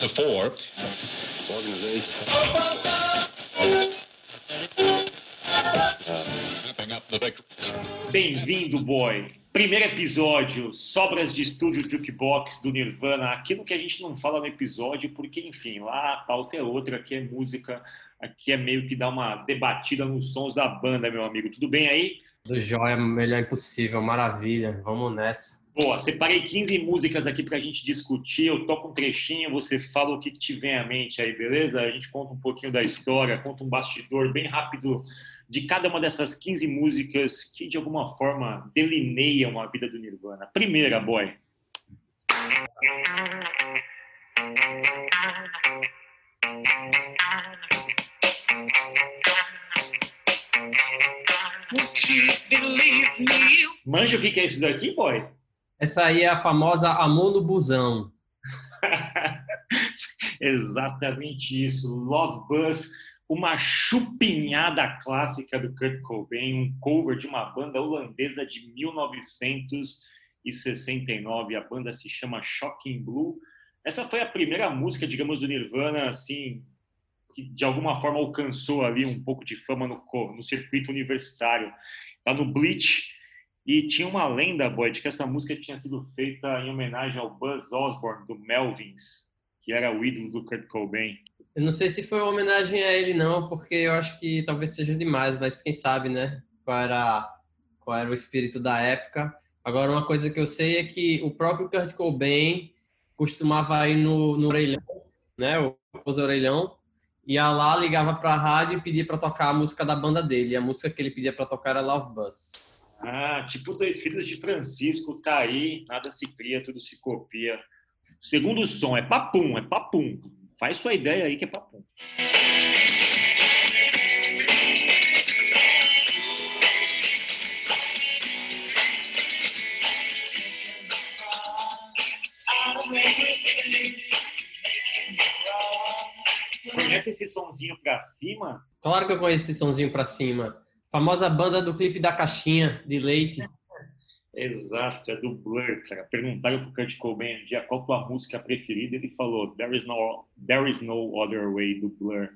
the four. Bem-vindo, boy! Primeiro episódio, sobras de estúdio Jukebox do Nirvana, aquilo que a gente não fala no episódio, porque, enfim, lá a pauta é outra, aqui é música, aqui é meio que dar uma debatida nos sons da banda, meu amigo. Tudo bem aí? Do Jóia, melhor impossível, maravilha, vamos nessa. Boa, separei 15 músicas aqui pra gente discutir, eu toco um trechinho, você fala o que, que te vem à mente aí, beleza? A gente conta um pouquinho da história, conta um bastidor bem rápido de cada uma dessas 15 músicas que de alguma forma delineiam a vida do Nirvana. Primeira, boy. Manja o que é isso daqui, boy? Essa aí é a famosa Amor no Busão. Exatamente isso. Love Buzz, uma chupinhada clássica do Kurt Cobain, um cover de uma banda holandesa de 1969. A banda se chama Shocking Blue. Essa foi a primeira música, digamos, do Nirvana, assim, que de alguma forma alcançou ali um pouco de fama no, no circuito universitário. Tá no Bleach. E tinha uma lenda, boy, de que essa música tinha sido feita em homenagem ao Buzz Osborne, do Melvins, que era o ídolo do Kurt Cobain. Eu não sei se foi uma homenagem a ele, não, porque eu acho que talvez seja demais, mas quem sabe, né? Qual era, qual era o espírito da época. Agora, uma coisa que eu sei é que o próprio Kurt Cobain costumava ir no, no orelhão, né? O famoso orelhão, ia lá, ligava para a rádio e pedia para tocar a música da banda dele. E a música que ele pedia para tocar era Love Bus. Ah, tipo dois filhos de Francisco, tá aí, nada se cria, tudo se copia. Segundo som, é papum, é papum. Faz sua ideia aí que é papum. Conhece esse sonzinho pra cima? Claro que eu conheço esse sonzinho pra cima. Famosa banda do clipe da caixinha de leite. Exato, é do Blur, cara. Perguntaram pro Kurt Cobain um dia qual tua música preferida, ele falou There is no, There is no Other Way, do Blur.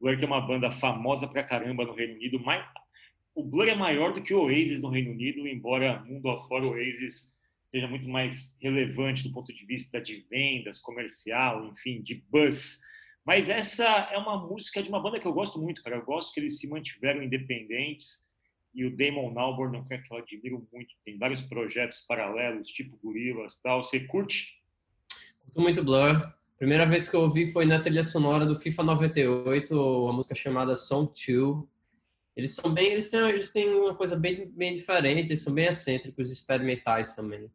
Blur que é uma banda famosa pra caramba no Reino Unido, mas o Blur é maior do que o Oasis no Reino Unido, embora mundo afora o Oasis seja muito mais relevante do ponto de vista de vendas, comercial, enfim, de buzz. Mas essa é uma música de uma banda que eu gosto muito, cara. Eu gosto que eles se mantiveram independentes e o Damon Albarn é um cara que eu admiro muito. Tem vários projetos paralelos, tipo Gorilas tal. Você curte? Curto muito Blur. Primeira vez que eu ouvi foi na trilha sonora do FIFA 98, uma música chamada Song 2. Eles são bem, eles têm, eles têm uma coisa bem, bem diferente, eles são bem excêntricos, experimentais também.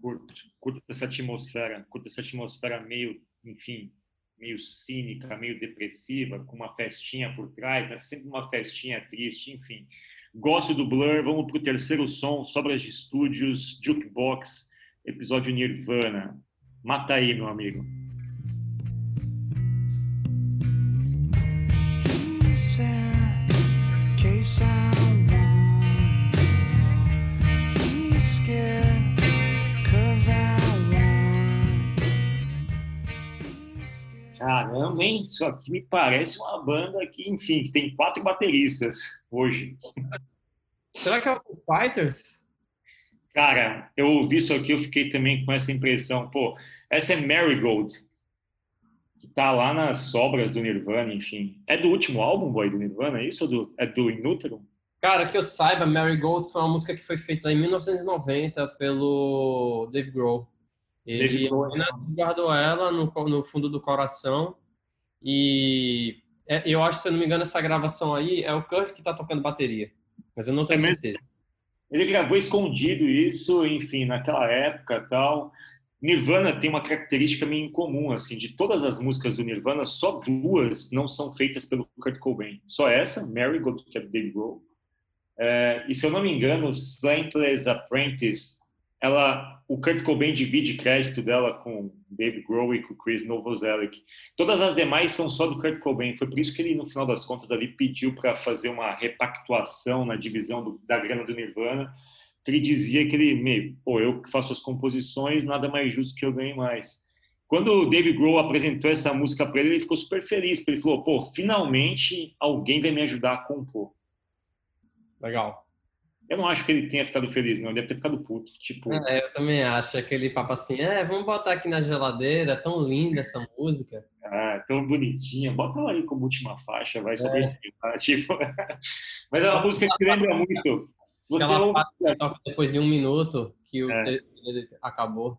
Curto, curto essa atmosfera, curto essa atmosfera meio, enfim, meio cínica, meio depressiva, com uma festinha por trás, mas sempre uma festinha triste, enfim. Gosto do Blur, vamos pro terceiro som, Sobras de Estúdios, Jukebox, episódio Nirvana. Mata aí, meu amigo. Caramba, hein? Isso aqui me parece uma banda que, enfim, que tem quatro bateristas hoje. Será que é o Fighters? Cara, eu ouvi isso aqui, eu fiquei também com essa impressão. Pô, essa é Marigold, que tá lá nas sobras do Nirvana, enfim. É do último álbum, boy, do Nirvana, é isso? Ou do, é do Inútero? Cara, que eu saiba, Marigold foi uma música que foi feita em 1990 pelo Dave Grohl. Ele apenas guardou ela no, no fundo do coração e é, eu acho, se eu não me engano, essa gravação aí é o Kurt que tá tocando bateria, mas eu não tenho é certeza. Ele gravou escondido isso, enfim, naquela época tal. Nirvana tem uma característica meio incomum, assim, de todas as músicas do Nirvana, só duas não são feitas pelo Kurt Cobain. Só essa, Marigold, que é do Dave Grohl. É, e se eu não me engano, Saintless Apprentice ela, o Kurt Cobain divide crédito dela com Dave Grohl e com Chris Novoselic. Todas as demais são só do Kurt Cobain. Foi por isso que ele, no final das contas, ali pediu para fazer uma repactuação na divisão do, da grana do Nirvana. Ele dizia que ele, meio, pô, eu que faço as composições, nada mais justo que eu ganhe mais. Quando o Dave Grohl apresentou essa música para ele, ele ficou super feliz, ele falou: pô, finalmente alguém vai me ajudar a compor. Legal. Eu não acho que ele tenha ficado feliz, não. Ele deve ter ficado puto. Tipo... É, eu também acho. Aquele papo assim, é, vamos botar aqui na geladeira, tão linda essa música. Ah, tão bonitinha. Bota ela aí como última faixa, vai saber. É. Tipo... Mas é uma música que lembra muito. Se você ouve... depois de um minuto que o é. acabou.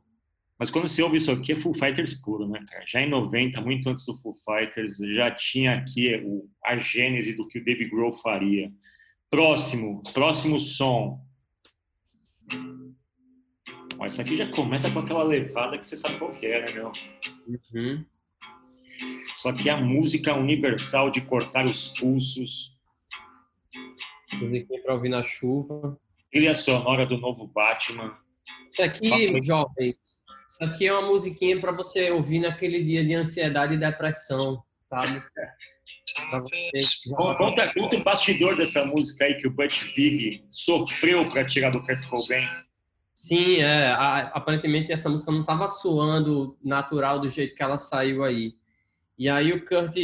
Mas quando você ouve isso aqui, é Full Fighters puro, né, cara? Já em 90, muito antes do Full Fighters, já tinha aqui o, a gênese do que o Dave Grohl faria. Próximo, próximo som. Ó, isso aqui já começa com aquela levada que você sabe qual que é, né, meu? Uhum. Só que a música universal de cortar os pulsos. Musiquinha para ouvir na chuva. Trilha sonora do novo Batman. Isso aqui, jovens, isso aqui é uma musiquinha para você ouvir naquele dia de ansiedade e depressão, sabe? Conta, conta o bastidor dessa música aí que o Butch Vig sofreu para tirar do Kurt Cobain. Sim, é, a, aparentemente essa música não estava soando natural do jeito que ela saiu aí. E aí o Kurt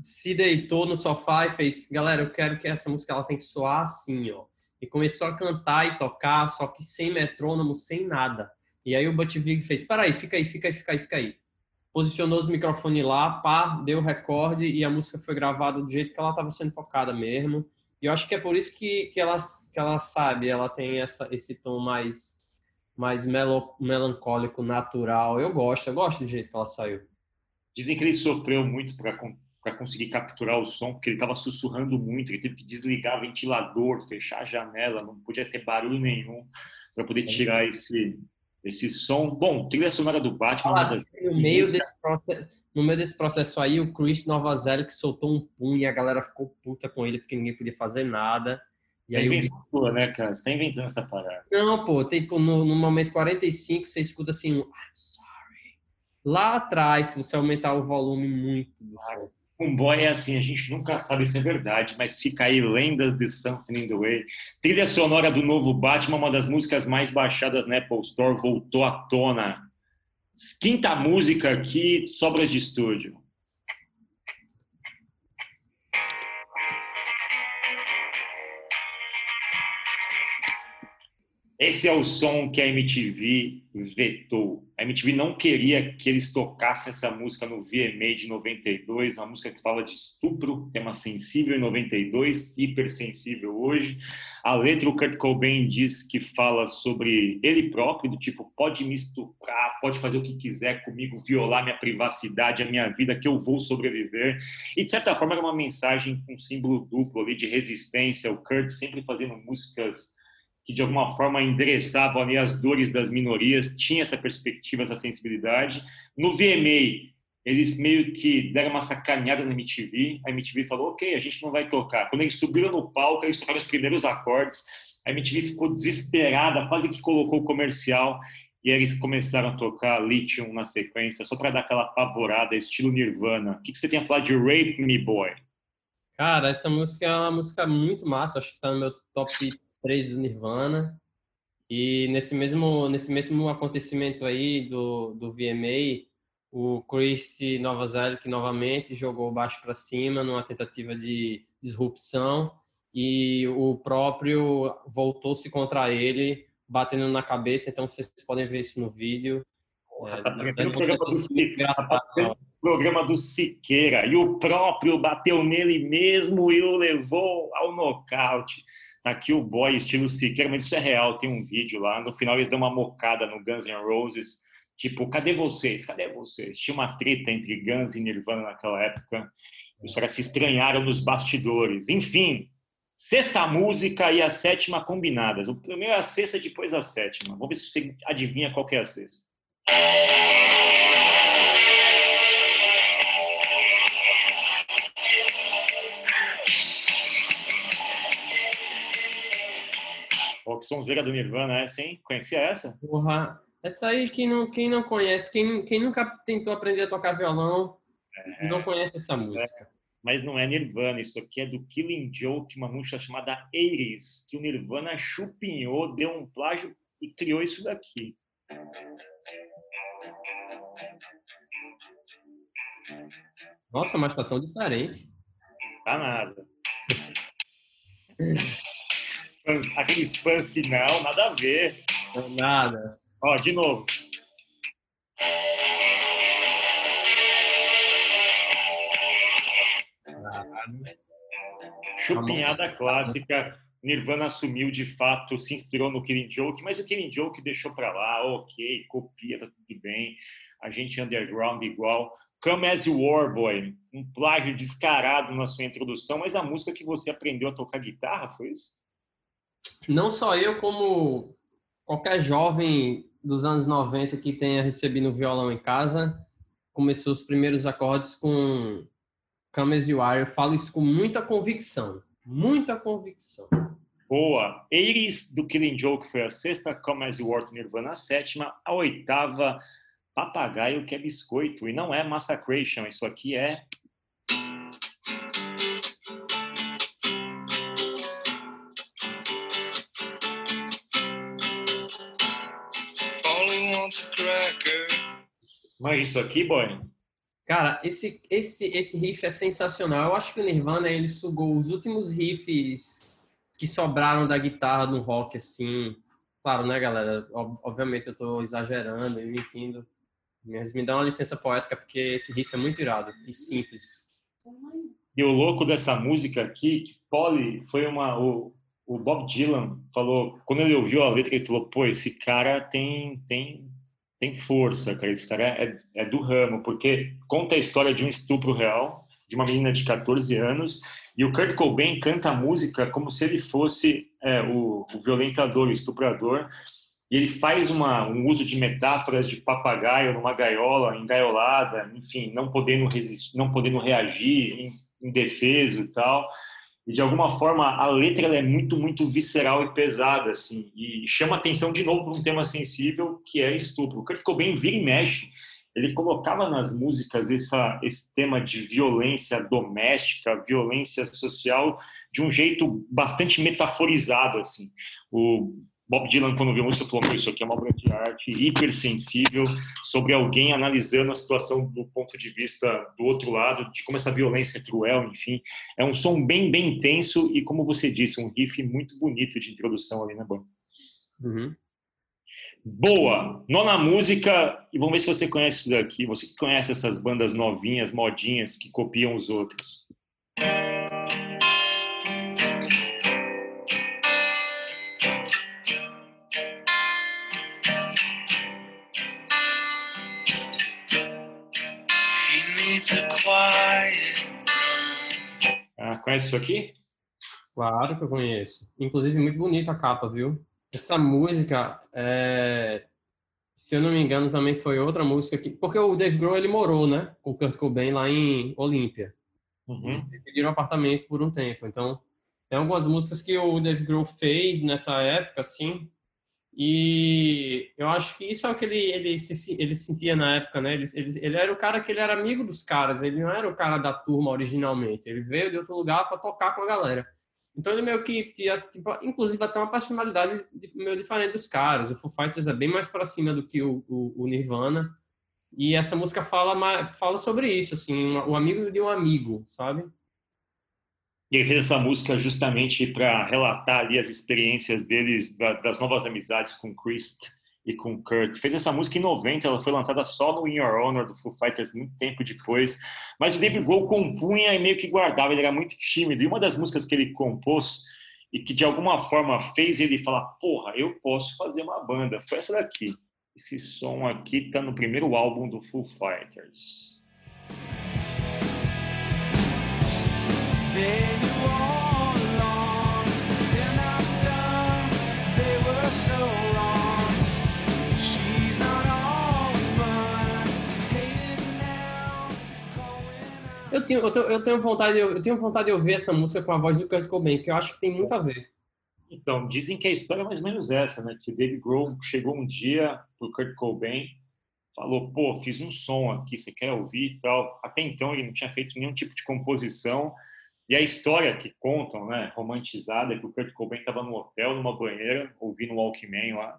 se deitou no sofá e fez, galera, eu quero que essa música ela tem que soar assim, ó. E começou a cantar e tocar, só que sem metrônomo, sem nada. E aí o Butch Vig fez, peraí, fica aí, fica aí, fica aí, fica aí posicionou os microfones lá, pá, deu o recorde e a música foi gravada do jeito que ela estava sendo tocada mesmo. E eu acho que é por isso que, que, ela, que ela sabe, ela tem essa, esse tom mais, mais melo, melancólico, natural. Eu gosto, eu gosto do jeito que ela saiu. Dizem que ele sofreu muito para conseguir capturar o som, porque ele estava sussurrando muito, ele teve que desligar ventilador, fechar a janela, não podia ter barulho nenhum para poder tirar esse, esse som. Bom, trilha sonora do Batman. Ah, no, meio desse processo, no meio desse processo aí, o Chris Novoselic soltou um pum e a galera ficou puta com ele porque ninguém podia fazer nada. E aí, invenção né, cara? Você tá inventando essa parada. Não, pô, tem, no, no momento 45 você escuta assim um I'm sorry. Lá atrás, se você aumentar o volume muito do som. Um boy é assim, a gente nunca sabe se é verdade, mas fica aí lendas de Something in the Way. Trilha sonora do novo Batman, uma das músicas mais baixadas na Apple Store, voltou à tona. Quinta música aqui, sobras de estúdio. Esse é o som que a MTV vetou. A MTV não queria que eles tocassem essa música no VMA de 92, uma música que fala de estupro, tema sensível em 92, hipersensível hoje. A letra, o Kurt Cobain diz que fala sobre ele próprio, do tipo, pode me estuprar, pode fazer o que quiser comigo, violar minha privacidade, a minha vida, que eu vou sobreviver. E, de certa forma, era uma mensagem com um símbolo duplo ali de resistência. O Kurt sempre fazendo músicas que de alguma forma endereçavam ali as dores das minorias, tinha essa perspectiva, essa sensibilidade. No VMA, eles meio que deram uma sacaneada na MTV, a MTV falou, ok, a gente não vai tocar. Quando eles subiram no palco, eles tocaram os primeiros acordes, a MTV ficou desesperada, quase que colocou o comercial, e eles começaram a tocar Lithium na sequência, só para dar aquela apavorada, estilo Nirvana. O que você tem a falar de Rape Me Boy? Cara, essa música é uma música muito massa, acho que está no meu top 3 do Nirvana. E nesse mesmo, nesse mesmo acontecimento aí do, do VMA, o Chris Novoselic novamente jogou baixo para cima numa tentativa de disrupção e o próprio voltou-se contra ele, batendo na cabeça. Então vocês podem ver isso no vídeo. É, tá é, programa do, Siqueira, tá programa do Siqueira e o próprio bateu nele mesmo e o levou ao nocaute. Aqui o boy estilo Siqueira, mas isso é real, tem um vídeo lá. No final eles dão uma mocada no Guns N' Roses, tipo, cadê vocês? Cadê vocês? Tinha uma treta entre Guns e Nirvana naquela época. Os caras se estranharam nos bastidores. Enfim, sexta música e a sétima combinadas. O primeiro é a sexta, depois a sétima. Vamos ver se você adivinha qual é a sexta. Que sonzeira do Nirvana essa, hein? Conhecia essa? Porra, essa aí, quem não, quem não conhece, quem, quem nunca tentou aprender a tocar violão, é, não conhece essa música. É, mas não é Nirvana, isso aqui é do Killing Joke, uma música chamada Ares, que o Nirvana chupinhou, deu um plágio e criou isso daqui. Nossa, mas tá tão diferente. Tá nada. Aqueles fãs que não, nada a ver. Nada. Ó, de novo. Chupinhada clássica. Nirvana assumiu de fato, se inspirou no Killing Joke, mas o Killing Joke deixou para lá, ok, copia, tá tudo bem. A gente underground igual. Come As You Were, boy. Um plágio descarado na sua introdução, mas a música que você aprendeu a tocar guitarra, foi isso? Não só eu, como qualquer jovem dos anos 90 que tenha recebido um violão em casa, começou os primeiros acordes com Come As You Are. Eu falo isso com muita convicção. Muita convicção. Boa. Eiris do Killing Joke foi a sexta, Come As You Are Nirvana a sétima, a oitava papagaio que é biscoito. E não é Massacration, isso aqui é. Mas isso aqui, boy? Cara, esse, esse, esse riff é sensacional. Eu acho que o Nirvana ele sugou os últimos riffs que sobraram da guitarra no rock, assim. Claro, né, galera? Obviamente eu tô exagerando e mentindo. Mas me dá uma licença poética, porque esse riff é muito irado e simples. E o louco dessa música aqui, que Polly foi uma. O, o Bob Dylan falou, quando ele ouviu a letra, ele falou: pô, esse cara tem, tem, tem força, cara. Esse cara é, é do ramo, porque conta a história de um estupro real, de uma menina de 14 anos, e o Kurt Cobain canta a música como se ele fosse é, o, o violentador, o estuprador e ele faz uma, um uso de metáforas de papagaio numa gaiola, engaiolada, enfim, não podendo resistir, não podendo reagir, indefeso e tal. E de alguma forma a letra é muito, muito visceral e pesada, assim, e chama atenção de novo para um tema sensível que é estupro. O Kurt Cobain vira e mexe, ele colocava nas músicas essa, esse tema de violência doméstica, violência social, de um jeito bastante metaforizado, assim. O Bob Dylan, quando viu a música, falou: Isso aqui é uma obra de arte hipersensível sobre alguém analisando a situação do ponto de vista do outro lado, de como essa violência é cruel, enfim. É um som bem, bem intenso e, como você disse, um riff muito bonito de introdução ali na banda. Uhum. Boa! Nona música, e vamos ver se você conhece isso daqui. Você que conhece essas bandas novinhas, modinhas, que copiam os outros. Ah, conhece isso aqui? Claro que eu conheço. Inclusive, muito bonita a capa, viu? Essa música, é... se eu não me engano, também foi outra música que... Porque o Dave Grohl, ele morou, né? Com o Kurt Cobain lá em Olímpia. Uhum. Eles dividiram um apartamento por um tempo. Então, tem algumas músicas que o Dave Grohl fez nessa época, assim, e eu acho que isso é o que ele, ele, se, ele sentia na época, né? Ele, ele, ele, era o cara que ele era amigo dos caras, ele não era o cara da turma originalmente. Ele veio de outro lugar para tocar com a galera. Então ele meio que tinha, tipo, inclusive até uma personalidade meio diferente dos caras. O Foo Fighters é bem mais para cima do que o, o, o, Nirvana. E essa música fala, fala sobre isso, assim, o um amigo de um amigo, sabe? E ele fez essa música justamente para relatar ali as experiências deles, da, das novas amizades com Chris e com Kurt. Fez essa música em 90, ela foi lançada só no In Your Honor do Foo Fighters muito tempo depois. Mas o David Grohl compunha e meio que guardava, ele era muito tímido. E uma das músicas que ele compôs e que de alguma forma fez ele falar: Porra, eu posso fazer uma banda. Foi essa daqui. Esse som aqui tá no primeiro álbum do Foo Fighters. Eu tenho, eu, tenho, eu tenho vontade, eu tenho vontade de ouvir essa música com a voz do Kurt Cobain, que eu acho que tem muito a ver. Então, dizem que a história é mais ou menos essa, né? Que David Grohl chegou um dia pro Kurt Cobain, falou, pô, fiz um som aqui, você quer ouvir e tal. Até então ele não tinha feito nenhum tipo de composição, e a história que contam, né, romantizada, é que o Kurt Cobain estava no hotel, numa banheira, ouvindo o Walkman lá.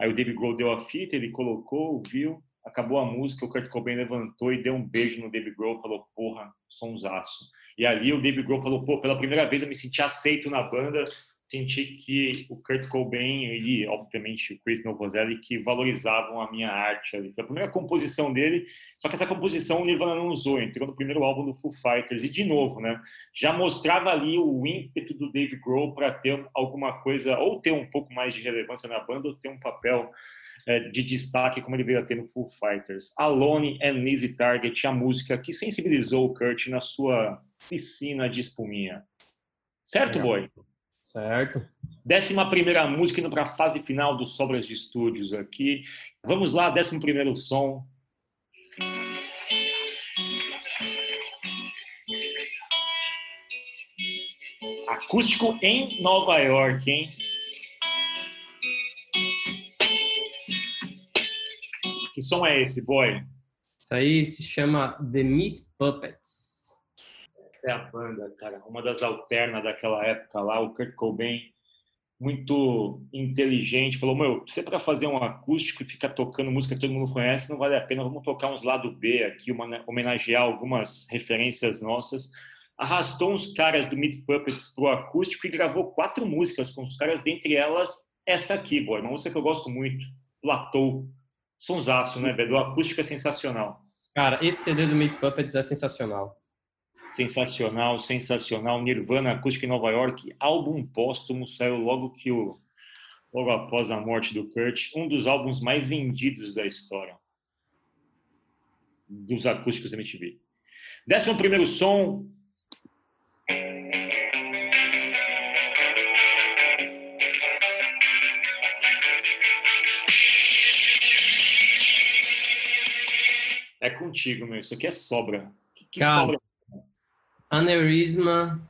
Aí o David Grohl deu a fita, ele colocou, ouviu, acabou a música, o Kurt Cobain levantou e deu um beijo no Dave Grohl, falou, porra, sonsaço. E ali o Dave Grohl falou, pô, pela primeira vez eu me senti aceito na banda, senti que o Kurt Cobain e, obviamente, o Chris Novoselic que valorizavam a minha arte ali. Foi a primeira composição dele, só que essa composição o Nirvana não usou, entrou no primeiro álbum do Foo Fighters. E, de novo, né, já mostrava ali o ímpeto do Dave Grohl para ter alguma coisa, ou ter um pouco mais de relevância na banda, ou ter um papel é, de destaque como ele veio a ter no Foo Fighters. Alone and Easy Target, a música que sensibilizou o Kurt na sua piscina de espuminha. Certo, é. boy? Certo. Décima primeira música indo para a fase final dos Sobras de Estúdios aqui. Vamos lá, décimo primeiro som. Acústico em Nova York, hein? Que som é esse, boy? Isso aí se chama The Meat Puppets é a banda, cara. Uma das alternas daquela época lá, o Kurt Cobain, muito inteligente, falou: Meu, você para fazer um acústico e ficar tocando música que todo mundo conhece, não vale a pena. Vamos tocar uns lado B aqui, uma, homenagear algumas referências nossas. Arrastou uns caras do Meat Puppets pro acústico e gravou quatro músicas com os caras, dentre elas essa aqui, boy, uma música que eu gosto muito, Platou. Sonsaço, né, velho? O acústico é sensacional. Cara, esse CD do Meat Puppets é sensacional sensacional, sensacional. Nirvana Acústica em Nova York, álbum póstumo, saiu logo que o logo após a morte do Kurt, um dos álbuns mais vendidos da história dos acústicos MTV. Décimo primeiro som. É contigo, meu. Isso aqui é sobra. Que, que sobra Aneurisma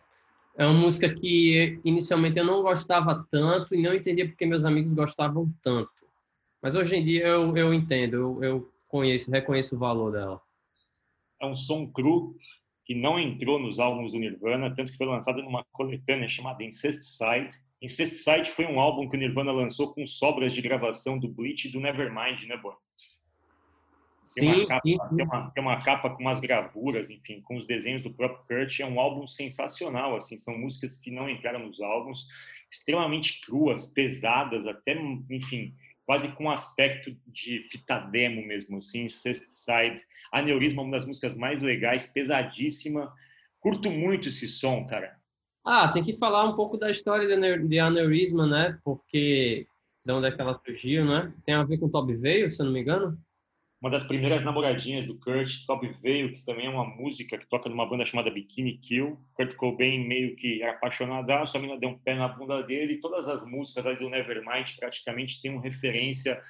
é uma música que inicialmente eu não gostava tanto e não entendia porque meus amigos gostavam tanto. Mas hoje em dia eu, eu entendo, eu, eu conheço, reconheço o valor dela. É um som cru que não entrou nos álbuns do Nirvana, tanto que foi lançado numa coletânea chamada Incesticide. Incesticide foi um álbum que o Nirvana lançou com sobras de gravação do Bleach e do Nevermind, né, Boa? Tem uma, capa, sim. Tem, uma, tem uma capa com umas gravuras, enfim, com os desenhos do próprio Kurt. É um álbum sensacional, assim, são músicas que não entraram nos álbuns, extremamente cruas, pesadas, até, enfim, quase com um aspecto de fita demo mesmo, assim, Sest Side. Aneurisma, uma das músicas mais legais, pesadíssima. Curto muito esse som, cara. Ah, tem que falar um pouco da história de Aneurisma, né? Porque de onde é que ela surgiu, né? Tem a ver com Toby Veio, se eu não me engano uma das primeiras namoradinhas do Kurt, Toby Veio, que também é uma música que toca numa banda chamada Bikini Kill. Kurt Cobain meio que era apaixonadaço, a menina deu um pé na bunda dele, e todas as músicas do Nevermind praticamente têm uma referência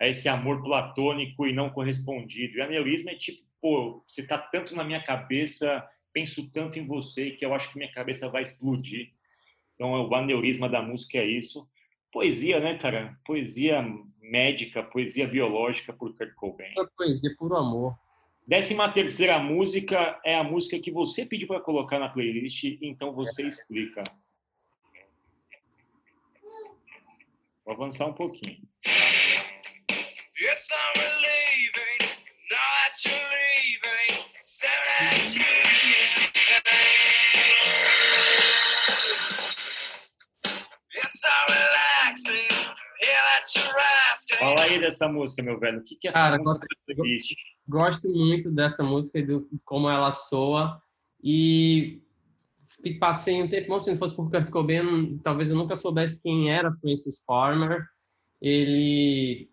a esse amor platônico e não correspondido. E aneurisma é tipo, pô, você tá tanto na minha cabeça, penso tanto em você que eu acho que minha cabeça vai explodir. Então, o aneurisma da música é isso. Poesia, né, cara? Poesia médica, poesia biológica por Kurt Cobain. É poesia puro amor. Décima terceira música é a música que você pediu para colocar na playlist, então você explica. Vou avançar um pouquinho. Yes, I'm leaving, not you leaving, soon as you Fala aí dessa música, meu velho. O que, que é essa Cara, música gosto, gosto muito dessa música e do como ela soa. E passei um tempo, se não fosse por Kurt Cobain, talvez eu nunca soubesse quem era Francis Farmer. Ele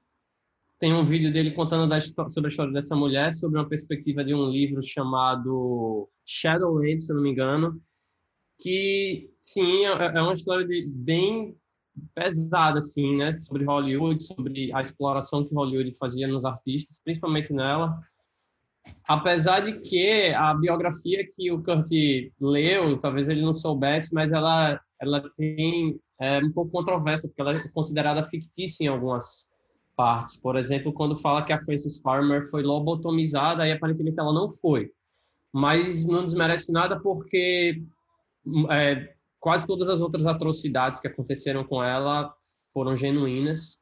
tem um vídeo dele contando da, sobre a história dessa mulher, sobre uma perspectiva de um livro chamado Shadowland, se eu não me engano, que sim é, é uma história de, bem pesada, assim, né? Sobre Hollywood, sobre a exploração que Hollywood fazia nos artistas, principalmente nela. Apesar de que a biografia que o Kurt leu, talvez ele não soubesse, mas ela, ela tem é, um pouco controversa, porque ela é considerada fictícia em algumas partes. Por exemplo, quando fala que a Frances Farmer foi lobotomizada, aí aparentemente ela não foi. Mas não desmerece nada porque é, quase todas as outras atrocidades que aconteceram com ela foram genuínas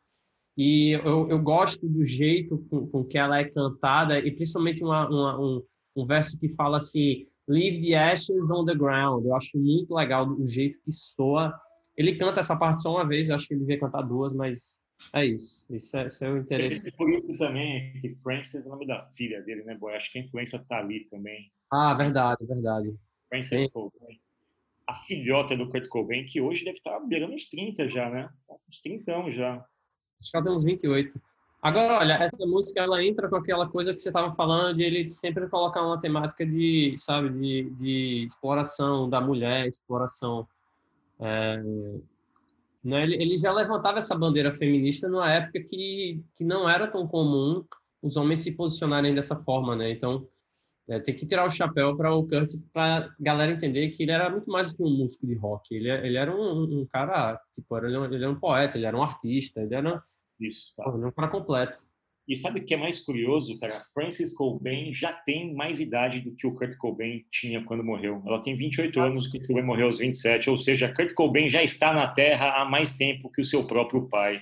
E eu, eu gosto do jeito com, com que ela é cantada, e principalmente uma, uma, um, um verso que fala assim: Leave the ashes on the ground. Eu acho muito legal o jeito que soa. Ele canta essa parte só uma vez, eu acho que ele devia cantar duas, mas é isso. Isso é, isso é o interesse. Por isso também que Frances é o nome da filha dele, né, boy? Acho que a influência tá ali também. Ah, verdade, verdade. Frances Cobain. A filhota do Kurt Cobain, que hoje deve estar tá beirando uns 30 já, né? Uns 30 já. Acho que ela tem uns 28. Agora, olha, essa música ela entra com aquela coisa que você estava falando de ele sempre colocar uma temática de, sabe, de, de exploração da mulher, exploração. É, né? ele, ele já levantava essa bandeira feminista numa época que, que não era tão comum os homens se posicionarem dessa forma, né? Então, é, tem que tirar o chapéu para o Kurt, para galera entender que ele era muito mais do que um músico de rock. Ele, ele era um, um cara, tipo, ele, ele era um poeta, ele era um artista, ele era isso, tá. um cara completo. E sabe o que é mais curioso, cara? Francis Cobain já tem mais idade do que o Kurt Cobain tinha quando morreu. Ela tem 28 ah. anos, o Kurt Cobain morreu aos 27, ou seja, Kurt Cobain já está na Terra há mais tempo que o seu próprio pai.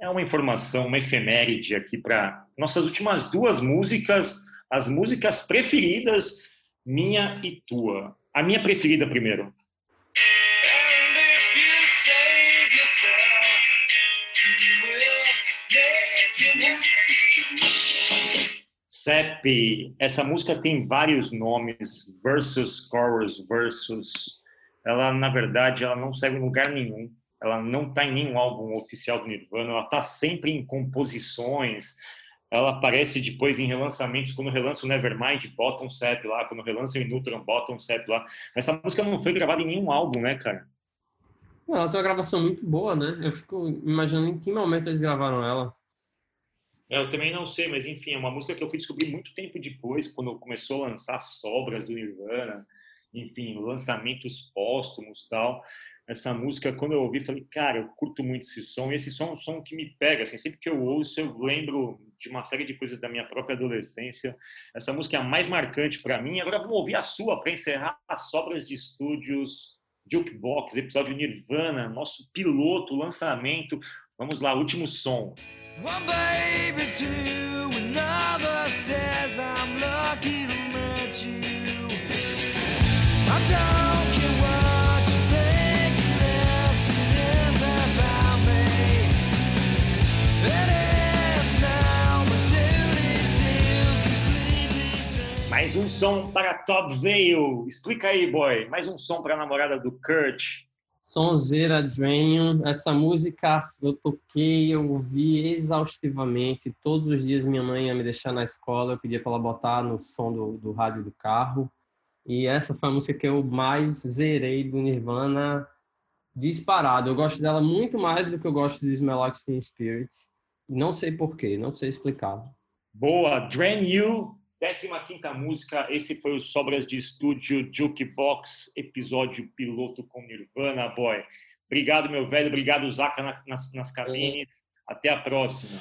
É uma informação, uma efeméride aqui para nossas últimas duas músicas, as músicas preferidas minha e tua. A minha preferida primeiro. CEP, essa música tem vários nomes, versus, chorus, versus. Ela, na verdade, ela não serve em lugar nenhum. Ela não está em nenhum álbum oficial do Nirvana. Ela está sempre em composições. Ela aparece depois em relançamentos. Quando relança o Nevermind, bota um CEP lá. Quando relança o Inutron, bota um CEP lá. Essa música não foi gravada em nenhum álbum, né, cara? Ela tem uma gravação muito boa, né? Eu fico imaginando em que momento eles gravaram ela. Eu também não sei, mas enfim, é uma música que eu fui descobrir muito tempo depois, quando começou a lançar sobras do Nirvana, enfim, lançamentos póstumos tal. Essa música, quando eu ouvi, falei, cara, eu curto muito esse som. E esse som é um som que me pega, assim, sempre que eu ouço, eu lembro de uma série de coisas da minha própria adolescência. Essa música é a mais marcante para mim. Agora vamos ouvir a sua para encerrar as sobras de estúdios Jukebox, episódio Nirvana, nosso piloto, lançamento. Vamos lá, último som. One baby, two, another says I'm lucky to meet you. I don't Mais um som para Top Veil. Explica aí, boy. Mais um som para a namorada do Kurt. Sonzeira Dream, essa música eu toquei, eu ouvi exaustivamente. Todos os dias minha mãe ia me deixar na escola, eu pedia para ela botar no som do, do rádio do carro. E essa foi a música que eu mais zerei do Nirvana disparado. Eu gosto dela muito mais do que eu gosto de Smell Like Teen Spirit. Não sei porquê, não sei explicar. Boa, Drain You 15 música, esse foi o Sobras de Estúdio Jukebox, episódio piloto com Nirvana, boy. Obrigado, meu velho. Obrigado, Zaca, nas, nas cabines. Até a próxima.